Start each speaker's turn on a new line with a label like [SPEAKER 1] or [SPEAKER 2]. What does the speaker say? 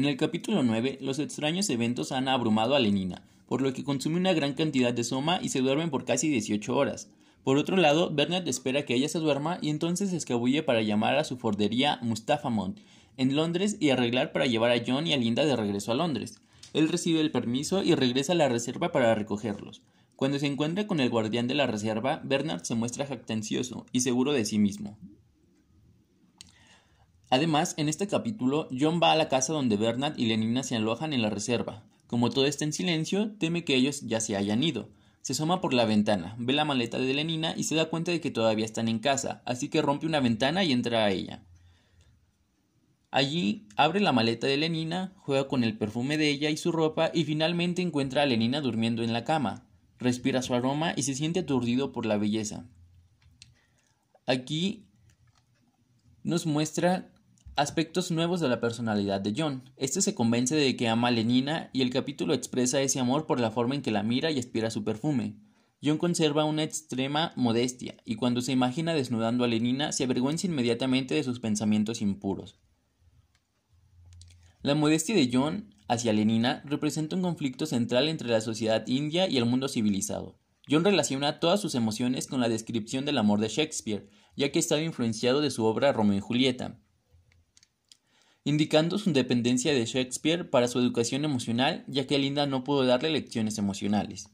[SPEAKER 1] En el capítulo 9, los extraños eventos han abrumado a Lenina, por lo que consume una gran cantidad de soma y se duermen por casi 18 horas. Por otro lado, Bernard espera que ella se duerma y entonces escabulle para llamar a su fordería Mustafamont en Londres y arreglar para llevar a John y a Linda de regreso a Londres. Él recibe el permiso y regresa a la reserva para recogerlos. Cuando se encuentra con el guardián de la reserva, Bernard se muestra jactancioso y seguro de sí mismo. Además, en este capítulo, John va a la casa donde Bernard y Lenina se alojan en la reserva. Como todo está en silencio, teme que ellos ya se hayan ido. Se asoma por la ventana, ve la maleta de Lenina y se da cuenta de que todavía están en casa, así que rompe una ventana y entra a ella. Allí abre la maleta de Lenina, juega con el perfume de ella y su ropa y finalmente encuentra a Lenina durmiendo en la cama. Respira su aroma y se siente aturdido por la belleza. Aquí nos muestra aspectos nuevos de la personalidad de John. Este se convence de que ama a Lenina y el capítulo expresa ese amor por la forma en que la mira y aspira su perfume. John conserva una extrema modestia y cuando se imagina desnudando a Lenina se avergüenza inmediatamente de sus pensamientos impuros. La modestia de John hacia Lenina representa un conflicto central entre la sociedad india y el mundo civilizado. John relaciona todas sus emociones con la descripción del amor de Shakespeare, ya que estaba influenciado de su obra Romeo y Julieta indicando su dependencia de Shakespeare para su educación emocional, ya que Linda no pudo darle lecciones emocionales.